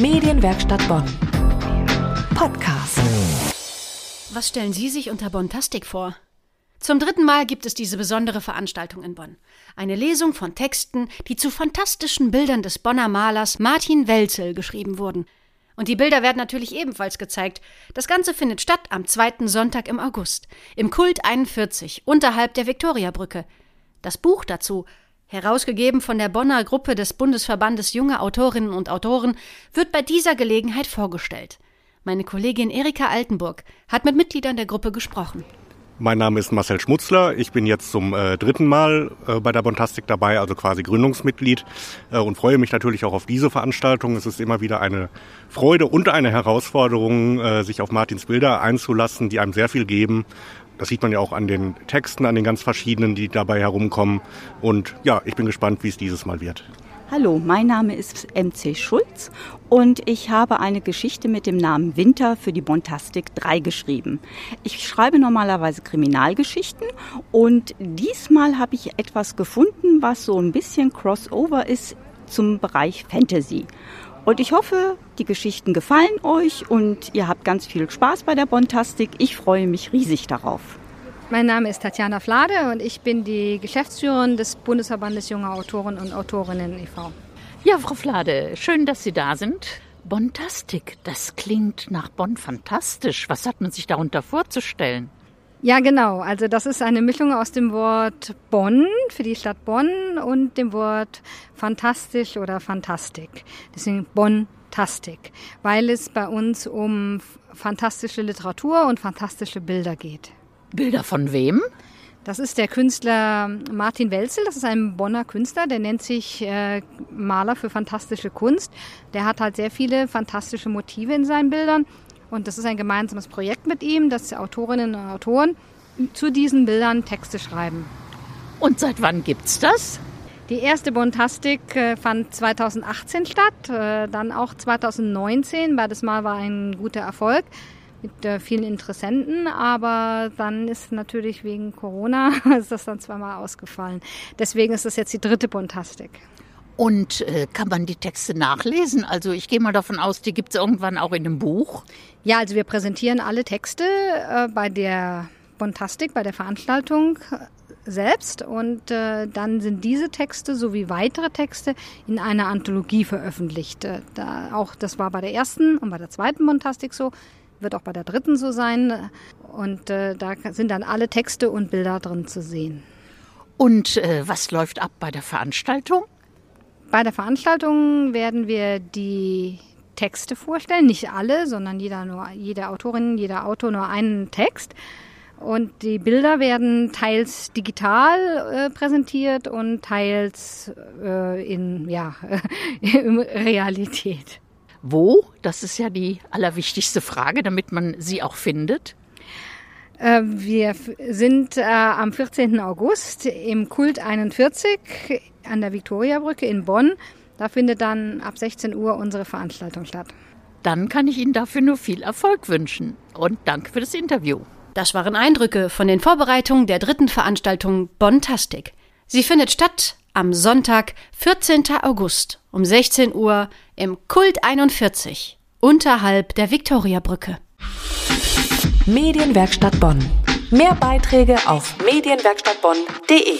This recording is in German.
Medienwerkstatt Bonn. Podcast. Was stellen Sie sich unter Bontastik vor? Zum dritten Mal gibt es diese besondere Veranstaltung in Bonn. Eine Lesung von Texten, die zu fantastischen Bildern des Bonner Malers Martin Welzel geschrieben wurden. Und die Bilder werden natürlich ebenfalls gezeigt. Das Ganze findet statt am zweiten Sonntag im August, im Kult 41, unterhalb der Viktoriabrücke. Das Buch dazu, herausgegeben von der Bonner Gruppe des Bundesverbandes Junge Autorinnen und Autoren, wird bei dieser Gelegenheit vorgestellt. Meine Kollegin Erika Altenburg hat mit Mitgliedern der Gruppe gesprochen. Mein Name ist Marcel Schmutzler. Ich bin jetzt zum äh, dritten Mal äh, bei der Bontastik dabei, also quasi Gründungsmitglied äh, und freue mich natürlich auch auf diese Veranstaltung. Es ist immer wieder eine Freude und eine Herausforderung, äh, sich auf Martins Bilder einzulassen, die einem sehr viel geben. Das sieht man ja auch an den Texten, an den ganz verschiedenen, die dabei herumkommen. Und ja, ich bin gespannt, wie es dieses Mal wird. Hallo, mein Name ist MC Schulz und ich habe eine Geschichte mit dem Namen Winter für die Bontastik 3 geschrieben. Ich schreibe normalerweise Kriminalgeschichten und diesmal habe ich etwas gefunden, was so ein bisschen Crossover ist zum Bereich Fantasy. Und ich hoffe, die Geschichten gefallen euch und ihr habt ganz viel Spaß bei der Bontastik. Ich freue mich riesig darauf. Mein Name ist Tatjana Flade und ich bin die Geschäftsführerin des Bundesverbandes junger Autoren und Autorinnen e.V. Ja, Frau Flade, schön, dass Sie da sind. Bontastik, das klingt nach Bonn fantastisch. Was hat man sich darunter vorzustellen? Ja, genau. Also das ist eine Mischung aus dem Wort Bonn für die Stadt Bonn und dem Wort fantastisch oder Fantastik. Deswegen Bontastik, weil es bei uns um fantastische Literatur und fantastische Bilder geht. Bilder von wem? Das ist der Künstler Martin Welzel, das ist ein Bonner Künstler, der nennt sich äh, Maler für fantastische Kunst. Der hat halt sehr viele fantastische Motive in seinen Bildern und das ist ein gemeinsames Projekt mit ihm, dass Autorinnen und Autoren zu diesen Bildern Texte schreiben. Und seit wann gibt's das? Die erste Bontastik äh, fand 2018 statt, äh, dann auch 2019, beides Mal war ein guter Erfolg mit äh, vielen Interessenten, aber dann ist natürlich wegen Corona ist das dann zweimal ausgefallen. Deswegen ist das jetzt die dritte Bontastik. Und äh, kann man die Texte nachlesen? Also ich gehe mal davon aus, die gibt es irgendwann auch in einem Buch. Ja, also wir präsentieren alle Texte äh, bei der Bontastik, bei der Veranstaltung äh, selbst und äh, dann sind diese Texte sowie weitere Texte in einer Anthologie veröffentlicht. Äh, da auch das war bei der ersten und bei der zweiten Bontastik so wird auch bei der dritten so sein. Und äh, da sind dann alle Texte und Bilder drin zu sehen. Und äh, was läuft ab bei der Veranstaltung? Bei der Veranstaltung werden wir die Texte vorstellen, nicht alle, sondern jeder nur, jede Autorin, jeder Autor nur einen Text. Und die Bilder werden teils digital äh, präsentiert und teils äh, in ja, in Realität. Wo? Das ist ja die allerwichtigste Frage, damit man sie auch findet. Äh, wir sind äh, am 14. August im Kult 41 an der Viktoriabrücke in Bonn. Da findet dann ab 16 Uhr unsere Veranstaltung statt. Dann kann ich Ihnen dafür nur viel Erfolg wünschen. Und danke für das Interview. Das waren Eindrücke von den Vorbereitungen der dritten Veranstaltung Bontastic. Sie findet statt am Sonntag, 14. August um 16 Uhr im Kult 41 unterhalb der Viktoriabrücke. Medienwerkstatt Bonn. Mehr Beiträge auf medienwerkstattbonn.de.